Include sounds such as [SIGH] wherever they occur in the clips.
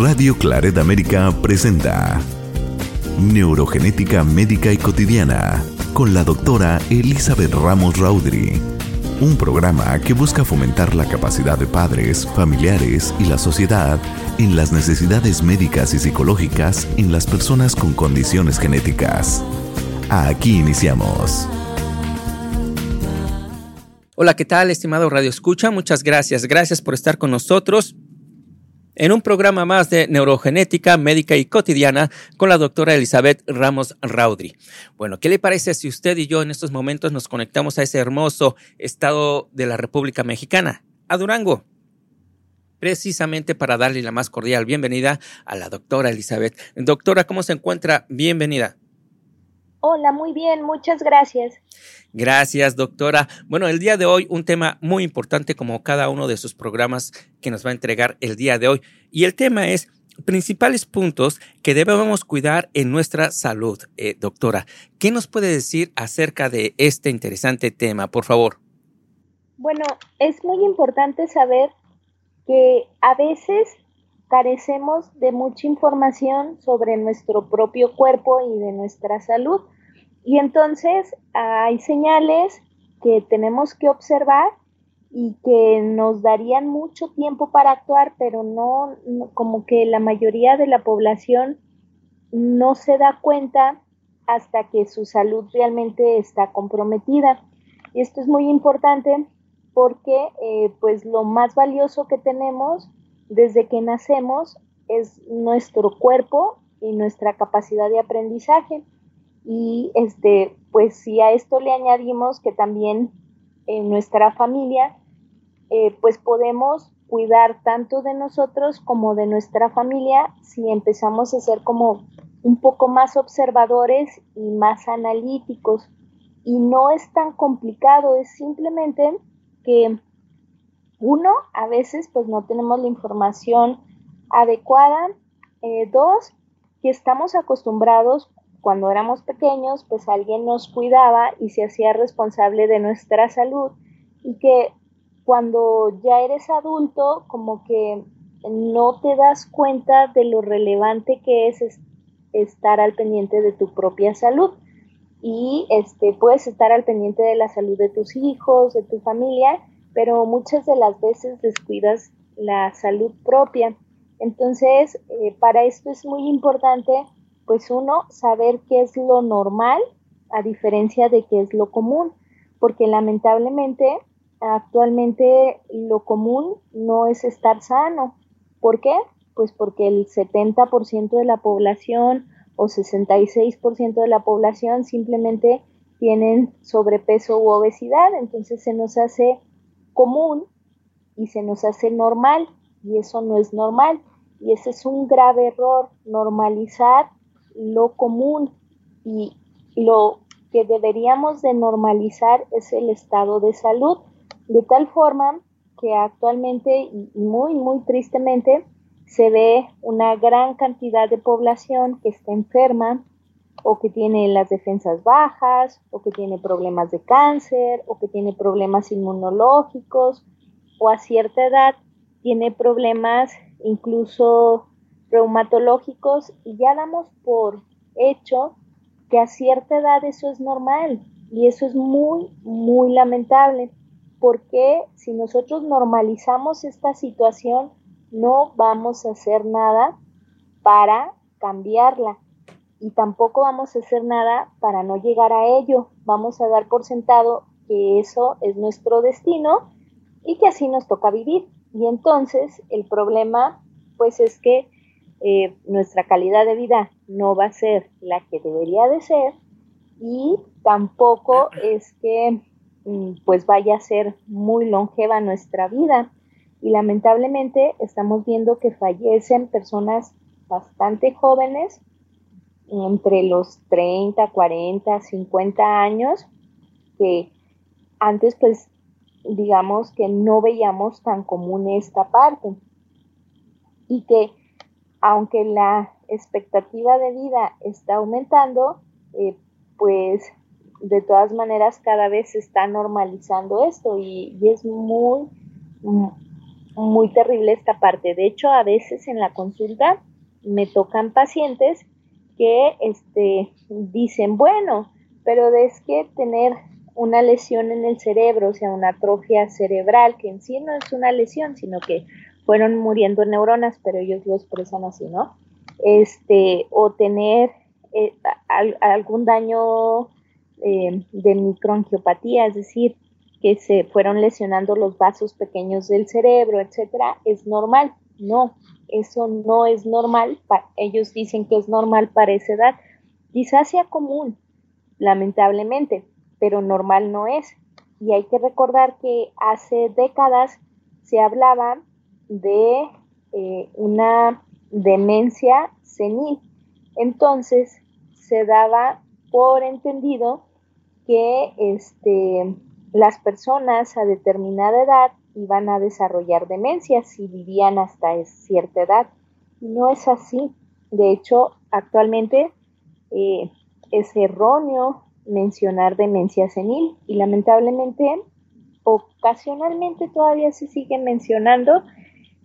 Radio Claret América presenta Neurogenética Médica y Cotidiana con la doctora Elizabeth Ramos Raudri. Un programa que busca fomentar la capacidad de padres, familiares y la sociedad en las necesidades médicas y psicológicas en las personas con condiciones genéticas. Aquí iniciamos. Hola, ¿qué tal, estimado Radio Escucha? Muchas gracias. Gracias por estar con nosotros en un programa más de neurogenética médica y cotidiana con la doctora Elizabeth Ramos Raudri. Bueno, ¿qué le parece si usted y yo en estos momentos nos conectamos a ese hermoso estado de la República Mexicana, a Durango? Precisamente para darle la más cordial bienvenida a la doctora Elizabeth. Doctora, ¿cómo se encuentra? Bienvenida. Hola, muy bien, muchas gracias. Gracias, doctora. Bueno, el día de hoy un tema muy importante como cada uno de sus programas que nos va a entregar el día de hoy. Y el tema es principales puntos que debemos cuidar en nuestra salud. Eh, doctora, ¿qué nos puede decir acerca de este interesante tema, por favor? Bueno, es muy importante saber que a veces carecemos de mucha información sobre nuestro propio cuerpo y de nuestra salud. Y entonces hay señales que tenemos que observar y que nos darían mucho tiempo para actuar, pero no, como que la mayoría de la población no se da cuenta hasta que su salud realmente está comprometida. Y esto es muy importante porque eh, pues lo más valioso que tenemos desde que nacemos es nuestro cuerpo y nuestra capacidad de aprendizaje. Y este, pues si a esto le añadimos que también en nuestra familia, eh, pues podemos cuidar tanto de nosotros como de nuestra familia si empezamos a ser como un poco más observadores y más analíticos. Y no es tan complicado, es simplemente que uno, a veces pues no tenemos la información adecuada. Eh, dos, que estamos acostumbrados cuando éramos pequeños, pues alguien nos cuidaba y se hacía responsable de nuestra salud y que cuando ya eres adulto, como que no te das cuenta de lo relevante que es estar al pendiente de tu propia salud y este puedes estar al pendiente de la salud de tus hijos, de tu familia pero muchas de las veces descuidas la salud propia. Entonces, eh, para esto es muy importante, pues uno, saber qué es lo normal a diferencia de qué es lo común, porque lamentablemente actualmente lo común no es estar sano. ¿Por qué? Pues porque el 70% de la población o 66% de la población simplemente tienen sobrepeso u obesidad, entonces se nos hace común y se nos hace normal y eso no es normal. Y ese es un grave error, normalizar lo común y lo que deberíamos de normalizar es el estado de salud, de tal forma que actualmente y muy, muy tristemente se ve una gran cantidad de población que está enferma, o que tiene las defensas bajas, o que tiene problemas de cáncer, o que tiene problemas inmunológicos, o a cierta edad tiene problemas incluso reumatológicos y ya damos por hecho que a cierta edad eso es normal y eso es muy, muy lamentable porque si nosotros normalizamos esta situación no vamos a hacer nada para cambiarla y tampoco vamos a hacer nada para no llegar a ello. Vamos a dar por sentado que eso es nuestro destino y que así nos toca vivir. Y entonces el problema pues es que eh, nuestra calidad de vida no va a ser la que debería de ser y tampoco es que mm, pues vaya a ser muy longeva nuestra vida. Y lamentablemente estamos viendo que fallecen personas bastante jóvenes entre los 30, 40, 50 años, que antes pues digamos que no veíamos tan común esta parte y que aunque la expectativa de vida está aumentando, eh, pues de todas maneras cada vez se está normalizando esto y, es muy, muy terrible esta parte. De hecho, a veces en la consulta me tocan pacientes que este, dicen, bueno, pero es que tener una lesión en el cerebro, o sea, una atrofia cerebral, que en sí no es una lesión, sino que fueron muriendo neuronas, pero ellos lo expresan así, ¿no? Este, o tener eh, algún daño eh, de microangiopatía, es decir, que se fueron lesionando los vasos pequeños del cerebro, etcétera, es normal. No, eso no es normal. Ellos dicen que es normal para esa edad. Quizás sea común, lamentablemente, pero normal no es. Y hay que recordar que hace décadas se hablaba de eh, una demencia senil. Entonces se daba por entendido que este, las personas a determinada edad iban a desarrollar demencia si vivían hasta cierta edad. No es así. De hecho, actualmente eh, es erróneo mencionar demencia senil y lamentablemente ocasionalmente todavía se sigue mencionando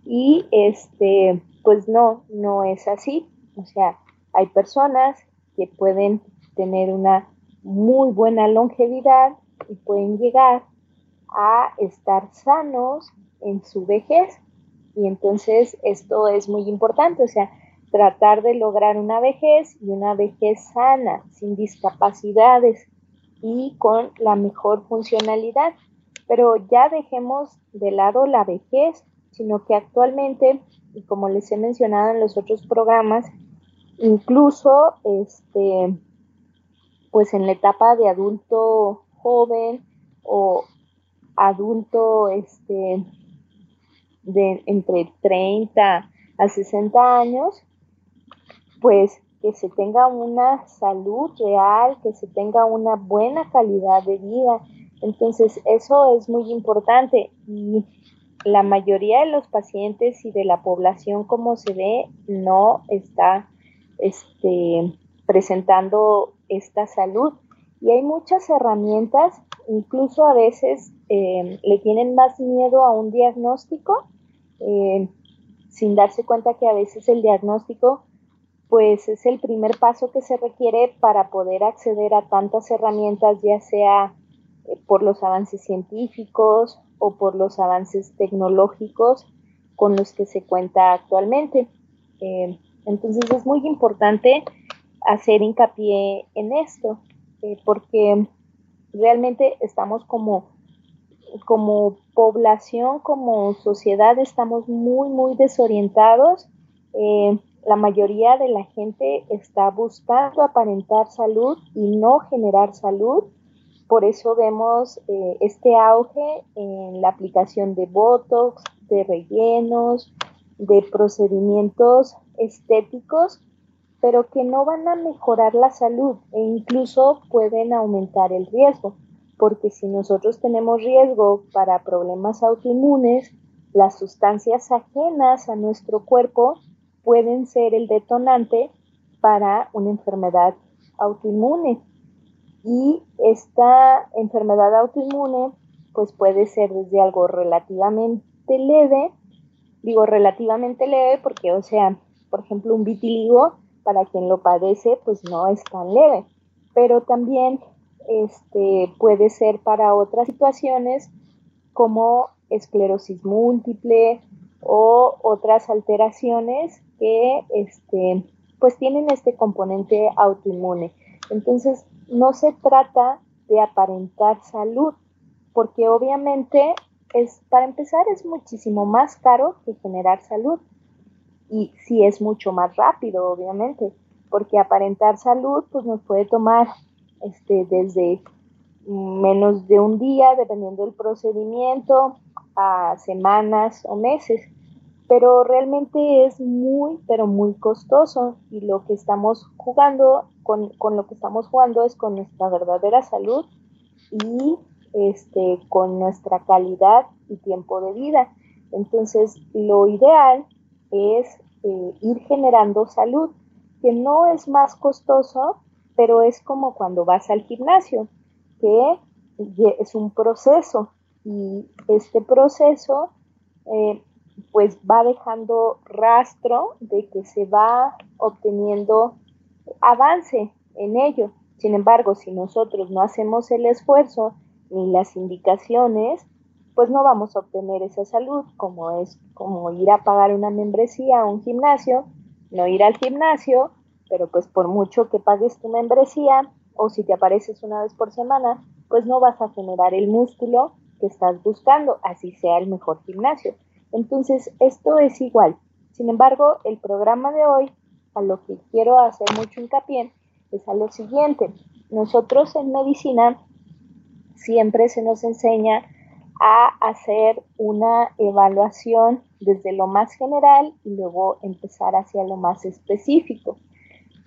y este pues no no es así o sea hay personas que pueden tener una muy buena longevidad y pueden llegar a estar sanos en su vejez. Y entonces esto es muy importante, o sea, tratar de lograr una vejez y una vejez sana, sin discapacidades y con la mejor funcionalidad. Pero ya dejemos de lado la vejez, sino que actualmente, y como les he mencionado en los otros programas, incluso este, pues en la etapa de adulto joven o adulto este, de entre 30 a 60 años, pues que se tenga una salud real, que se tenga una buena calidad de vida. Entonces, eso es muy importante y la mayoría de los pacientes y de la población, como se ve, no está este, presentando esta salud. Y hay muchas herramientas, incluso a veces eh, le tienen más miedo a un diagnóstico, eh, sin darse cuenta que a veces el diagnóstico pues es el primer paso que se requiere para poder acceder a tantas herramientas, ya sea eh, por los avances científicos o por los avances tecnológicos con los que se cuenta actualmente. entonces es muy importante hacer hincapié en esto, eh, porque realmente estamos como, como población, como sociedad, estamos muy, muy desorientados. Eh, la mayoría de la gente está buscando aparentar salud y no generar salud. Por eso vemos eh, este auge en la aplicación de Botox, de rellenos, de procedimientos estéticos pero que no van a mejorar la salud e incluso pueden aumentar el riesgo, porque si nosotros tenemos riesgo para problemas autoinmunes, las sustancias ajenas a nuestro cuerpo pueden ser el detonante para una enfermedad autoinmune. Y esta enfermedad autoinmune pues puede ser desde algo relativamente leve, digo relativamente leve porque, o sea, por ejemplo, un vitiligo para quien lo padece, pues no es tan leve. Pero también este, puede ser para otras situaciones como esclerosis múltiple o otras alteraciones que este, pues tienen este componente autoinmune. Entonces, no se trata de aparentar salud, porque obviamente es, para empezar, es muchísimo más caro que generar salud y sí es mucho más rápido, obviamente, porque aparentar salud pues nos puede tomar este, desde menos de un día, dependiendo del procedimiento, a semanas o meses. Pero realmente es muy, pero muy costoso y lo que estamos jugando, con, con lo que estamos jugando es con nuestra verdadera salud y este, con nuestra calidad y tiempo de vida. Entonces, lo ideal es eh, ir generando salud, que no es más costoso, pero es como cuando vas al gimnasio, que es un proceso y este proceso, eh, pues va dejando rastro de que se va obteniendo avance en ello. Sin embargo, si nosotros no hacemos el esfuerzo ni las indicaciones, pues no vamos a obtener esa salud, como es como ir a pagar una membresía a un gimnasio, no ir al gimnasio, pero pues por mucho que pagues tu membresía o si te apareces una vez por semana, pues no vas a generar el músculo que estás buscando, así sea el mejor gimnasio. Entonces, esto es igual. Sin embargo, el programa de hoy, a lo que quiero hacer mucho hincapié, es a lo siguiente. Nosotros en medicina siempre se nos enseña a hacer una evaluación desde lo más general y luego empezar hacia lo más específico.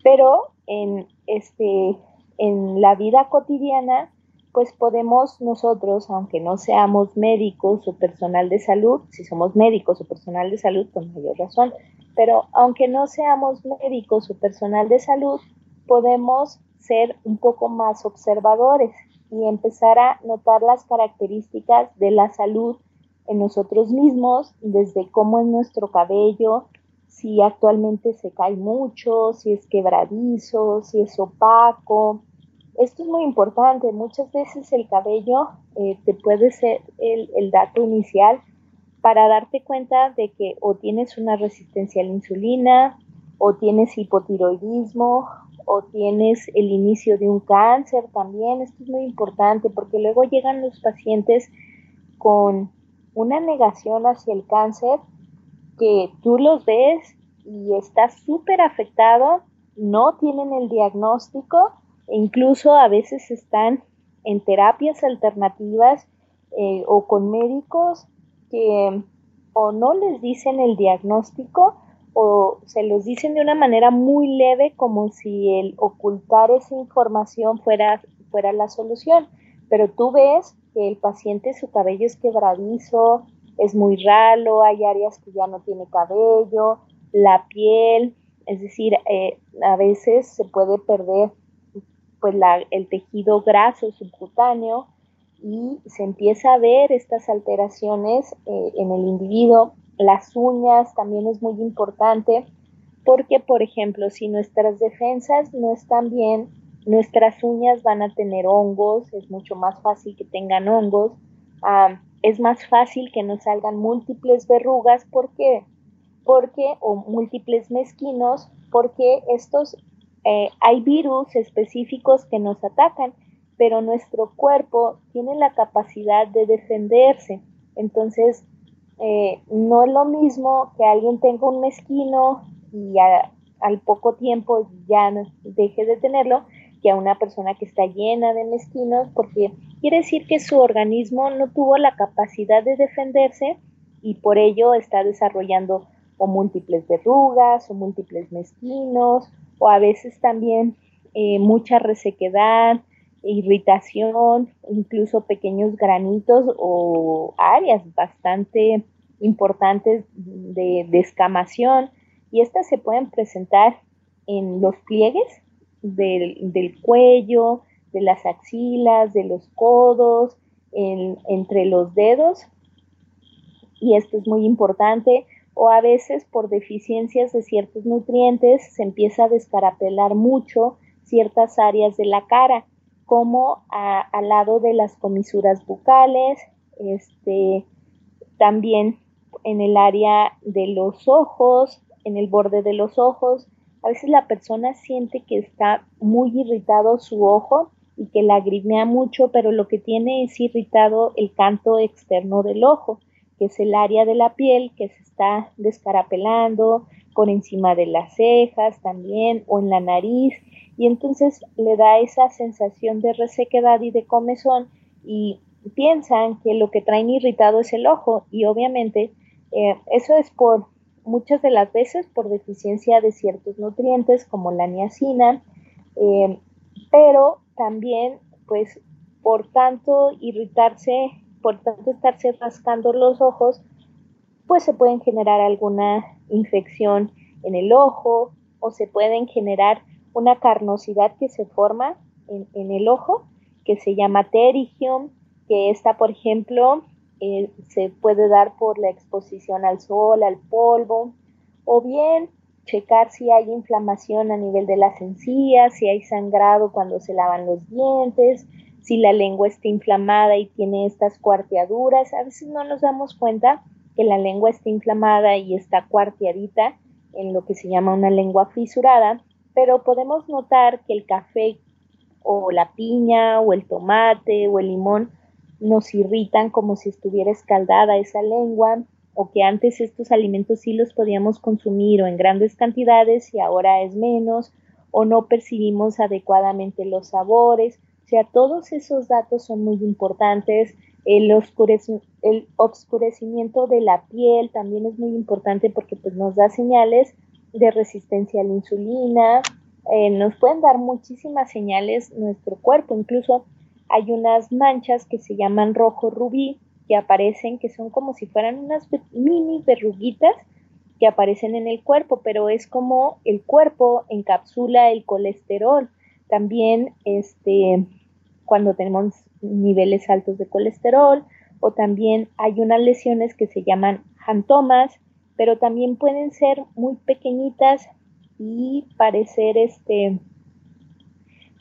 Pero en, este, en la vida cotidiana, pues podemos nosotros, aunque no seamos médicos o personal de salud, si somos médicos o personal de salud, con mayor razón, pero aunque no seamos médicos o personal de salud, podemos ser un poco más observadores y empezar a notar las características de la salud en nosotros mismos, desde cómo es nuestro cabello, si actualmente se cae mucho, si es quebradizo, si es opaco. Esto es muy importante. Muchas veces el cabello eh, te puede ser el, dato inicial para darte cuenta de que o tienes una resistencia a la insulina, o tienes hipotiroidismo, o tienes el inicio de un cáncer también. Esto es muy importante porque luego llegan los pacientes con una negación hacia el cáncer que tú los ves y estás súper afectado, no tienen el diagnóstico incluso a veces están en terapias alternativas eh, o con médicos que o no les dicen el diagnóstico o se los dicen de una manera muy leve como si el ocultar esa información fuera, fuera la solución. Pero tú ves que el paciente su cabello es quebradizo, es muy ralo, hay áreas que ya no tiene cabello, la piel, es decir, eh, a veces se puede perder pues el tejido graso subcutáneo y se empieza a ver estas alteraciones eh, en el individuo. Las uñas también es muy importante porque, por ejemplo, si nuestras defensas no están bien, nuestras uñas van a tener hongos, es mucho más fácil que tengan hongos, es más fácil que nos salgan múltiples verrugas, ¿por qué? Porque, o múltiples mezquinos, porque estos, eh, hay virus específicos que nos atacan, pero nuestro cuerpo tiene la capacidad de defenderse. Entonces, eh, no es lo mismo que alguien tenga un mezquino y al poco tiempo ya deje de tenerlo, que a una persona que está llena de mezquinos, porque quiere decir que su organismo no tuvo la capacidad de defenderse y por ello está desarrollando o múltiples verrugas o múltiples mezquinos o a veces también eh, mucha resequedad, irritación, incluso pequeños granitos o áreas bastante importantes de descamación y estas se pueden presentar en los pliegues del, cuello, de las axilas, de los codos, entre los dedos. Y esto es muy importante. O a veces por deficiencias de ciertos nutrientes se empieza a descarapelar mucho ciertas áreas de la cara, como al lado de las comisuras bucales, este, también en el área de los ojos, en el borde de los ojos, a veces la persona siente que está muy irritado su ojo y que lagrimea mucho, pero lo que tiene es irritado el canto externo del ojo, que es el área de la piel que se está descarapelando por encima de las cejas también o en la nariz. Y entonces le da esa sensación de resequedad y de comezón y piensan que lo que traen irritado es el ojo. Y obviamente eh, eso es por muchas de las veces por deficiencia de ciertos nutrientes como la niacina, eh, pero también pues por tanto irritarse, por tanto estarse rascando los ojos, pues se pueden generar alguna infección en el ojo o se pueden generar una carnosidad que se forma en, en el ojo que se llama pterigium, que está por ejemplo eh, se puede dar por la exposición al sol, al polvo, o bien checar si hay inflamación a nivel de las encías, si hay sangrado cuando se lavan los dientes, si la lengua está inflamada y tiene estas cuarteaduras. A veces no nos damos cuenta que la lengua está inflamada y está cuarteadita en lo que se llama una lengua fisurada, pero podemos notar que el café o la piña o el tomate o el limón nos irritan como si estuviera escaldada esa lengua o que antes estos alimentos sí los podíamos consumir o en grandes cantidades y ahora es menos o no percibimos adecuadamente los sabores. O sea, todos esos datos son muy importantes. El, el obscurecimiento de la piel también es muy importante porque pues, nos da señales de resistencia a la insulina, eh, nos pueden dar muchísimas señales nuestro cuerpo, incluso hay unas manchas que se llaman rojo rubí que aparecen, que son como si fueran unas mini verruguitas que aparecen en el cuerpo, pero es como el cuerpo encapsula el colesterol. También este, cuando tenemos niveles altos de colesterol, o también hay unas lesiones que se llaman jantomas, pero también pueden ser muy pequeñitas y parecer este,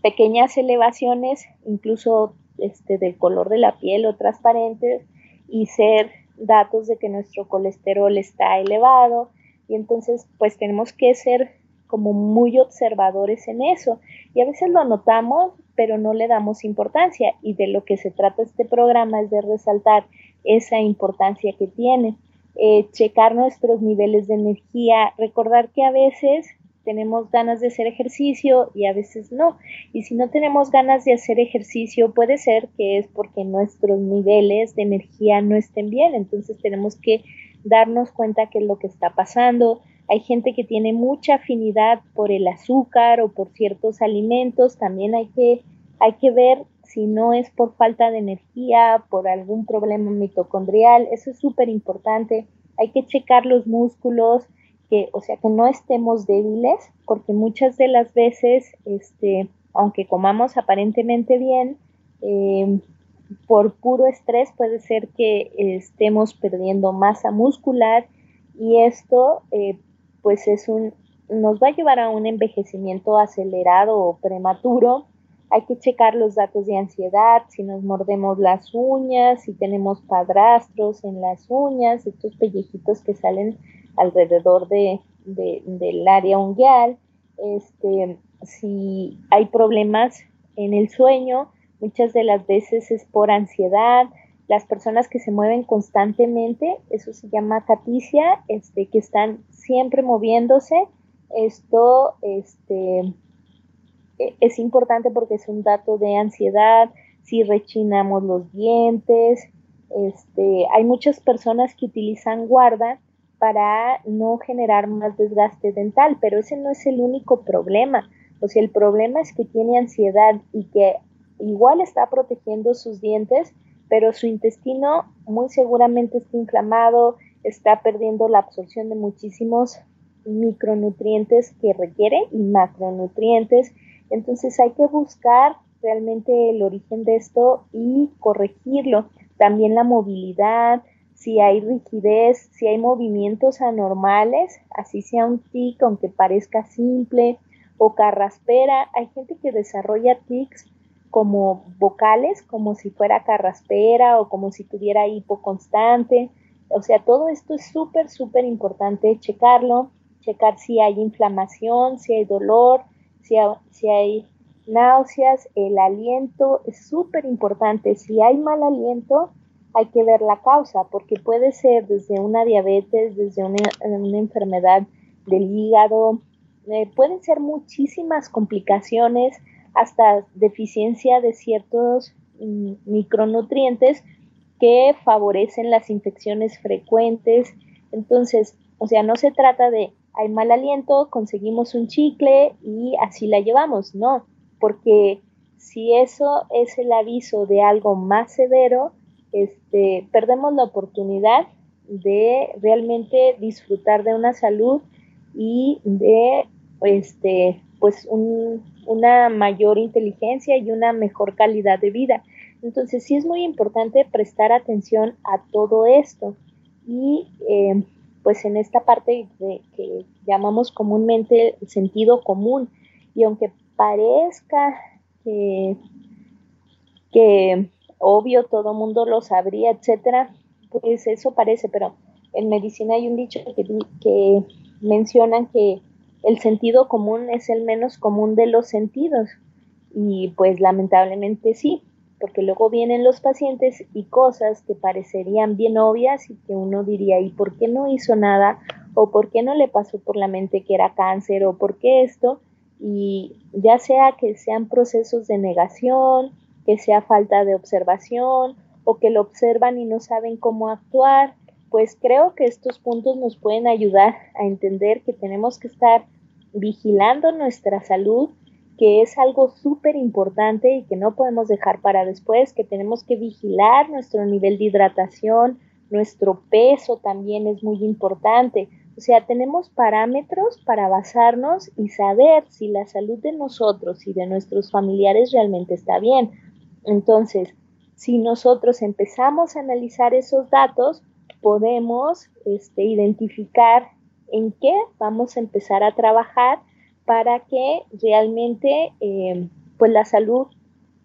pequeñas elevaciones, incluso este, del color de la piel o transparentes, y ser datos de que nuestro colesterol está elevado. Y entonces, pues tenemos que ser como muy observadores en eso. Y a veces lo notamos, pero no le damos importancia. Y de lo que se trata este programa es de resaltar esa importancia que tiene. Eh, checar nuestros niveles de energía, recordar que a veces tenemos ganas de hacer ejercicio y a veces no. Y si no tenemos ganas de hacer ejercicio, puede ser que es porque nuestros niveles de energía no estén bien. Entonces tenemos que darnos cuenta qué es lo que está pasando. Hay gente que tiene mucha afinidad por el azúcar o por ciertos alimentos. También hay que, hay que ver si no es por falta de energía, por algún problema mitocondrial. Eso es súper importante. Hay que checar los músculos, que, o sea, que no estemos débiles, porque muchas de las veces, este, aunque comamos aparentemente bien, em, por puro estrés puede ser que estemos perdiendo masa muscular y esto eh, pues es un nos va a llevar a un envejecimiento acelerado o prematuro. Hay que checar los datos de ansiedad, si nos mordemos las uñas, si tenemos padrastros en las uñas, estos pellejitos que salen alrededor de, del área unguial, este, si hay problemas en el sueño, muchas de las veces es por ansiedad, las personas que se mueven constantemente, eso se llama caticia, este, que están siempre moviéndose, esto este, e, es importante porque es un dato de ansiedad, si rechinamos los dientes, este, hay muchas personas que utilizan guarda para no generar más desgaste dental, pero ese no es el único problema. O sea, el problema es que tiene ansiedad y que igual está protegiendo sus dientes, pero su intestino muy seguramente está inflamado, está perdiendo la absorción de muchísimos micronutrientes que requiere y macronutrientes. Entonces hay que buscar realmente el origen de esto y corregirlo. También la movilidad, si hay rigidez, si hay movimientos anormales, así sea un tic, aunque parezca simple, o carraspera. Hay gente que desarrolla tics como vocales, como si fuera carraspera o como si tuviera hipo constante. O sea, todo esto es súper, súper importante checarlo, checar si hay inflamación, si hay dolor, si si hay náuseas, el aliento es súper importante. Si hay mal aliento, hay que ver la causa, porque puede ser desde una diabetes, desde una, enfermedad del hígado, eh, pueden ser muchísimas complicaciones, hasta deficiencia de ciertos mm, micronutrientes que favorecen las infecciones frecuentes. Entonces, o sea, no se trata de hay mal aliento, conseguimos un chicle y así la llevamos, no, porque si eso es el aviso de algo más severo, este, perdemos la oportunidad de realmente disfrutar de una salud y de este, pues una mayor inteligencia y una mejor calidad de vida. Entonces sí es muy importante prestar atención a todo esto y eh, pues en esta parte que llamamos comúnmente el sentido común y aunque parezca que, obvio todo mundo lo sabría, etcétera, pues eso parece, pero en medicina hay un dicho que mencionan que el sentido común es el menos común de los sentidos. Y pues lamentablemente sí, porque luego vienen los pacientes y cosas que parecerían bien obvias y que uno diría, ¿y por qué no hizo nada? ¿O por qué no le pasó por la mente que era cáncer? ¿O por qué esto? Y ya sea que sean procesos de negación, que sea falta de observación, o que lo observan y no saben cómo actuar, pues creo que estos puntos nos pueden ayudar a entender que tenemos que estar vigilando nuestra salud, que es algo súper importante y que no podemos dejar para después, que tenemos que vigilar nuestro nivel de hidratación, nuestro peso también es muy importante. O sea, tenemos parámetros para basarnos y saber si la salud de nosotros y de nuestros familiares realmente está bien. Entonces, si nosotros empezamos a analizar esos datos, podemos este, identificar en qué vamos a empezar a trabajar para que realmente eh, pues la salud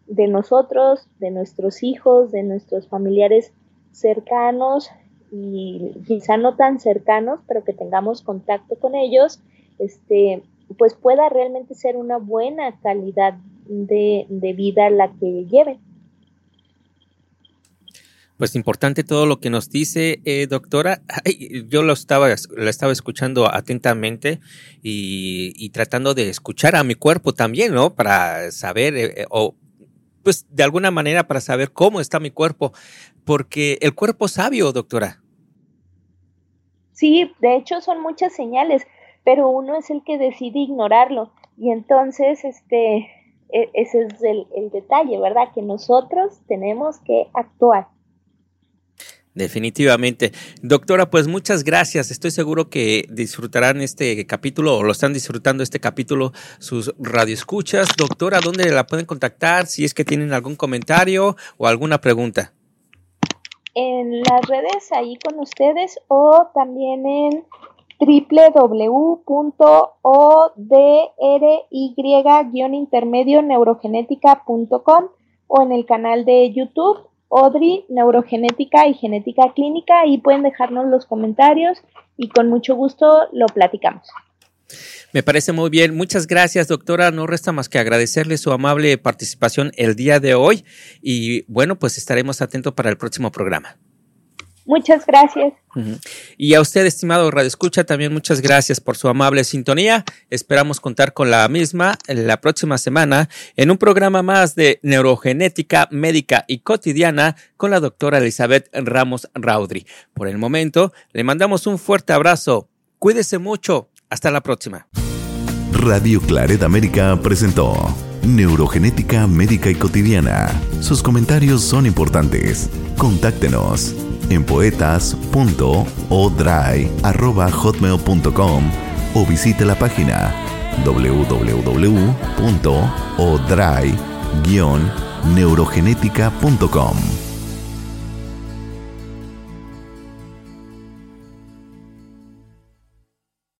de nosotros, de nuestros hijos, de nuestros familiares cercanos y quizá no tan cercanos, pero que tengamos contacto con ellos, este, pues pueda realmente ser una buena calidad de, de vida la que lleven. Pues importante todo lo que nos dice, eh, doctora. [LAUGHS] yo lo estaba, la estaba escuchando atentamente y, tratando de escuchar a mi cuerpo también, ¿no? Para saber, eh, eh, o pues de alguna manera para saber cómo está mi cuerpo, porque el cuerpo sabio, doctora. Sí, de hecho son muchas señales, pero uno es el que decide ignorarlo. Y entonces, este, e, ese es el detalle, ¿verdad? Que nosotros tenemos que actuar. Definitivamente. Doctora, pues muchas gracias. Estoy seguro que disfrutarán este capítulo o lo están disfrutando este capítulo sus radioescuchas. Doctora, ¿dónde la pueden contactar si es que tienen algún comentario o alguna pregunta? En las redes ahí con ustedes o también en www.odry-intermedio neurogenética.com o en el canal de YouTube Odri, Neurogenética y Genética Clínica y pueden dejarnos los comentarios y con mucho gusto lo platicamos. Me parece muy bien. Muchas gracias, doctora. No resta más que agradecerle su amable participación el día de hoy y bueno, pues estaremos atentos para el próximo programa. Muchas gracias. Y a usted, estimado Radio Escucha, también muchas gracias por su amable sintonía. Esperamos contar con la misma la próxima semana en un programa más de neurogenética médica y cotidiana con la doctora Elizabeth Ramos Raudri. Por el momento, le mandamos un fuerte abrazo. Cuídese mucho. Hasta la próxima. Radio Claret América presentó Neurogenética médica y cotidiana. Sus comentarios son importantes. Contáctenos en poetas.odry.hotmail.com o visite la página www.odry-neurogenética.com.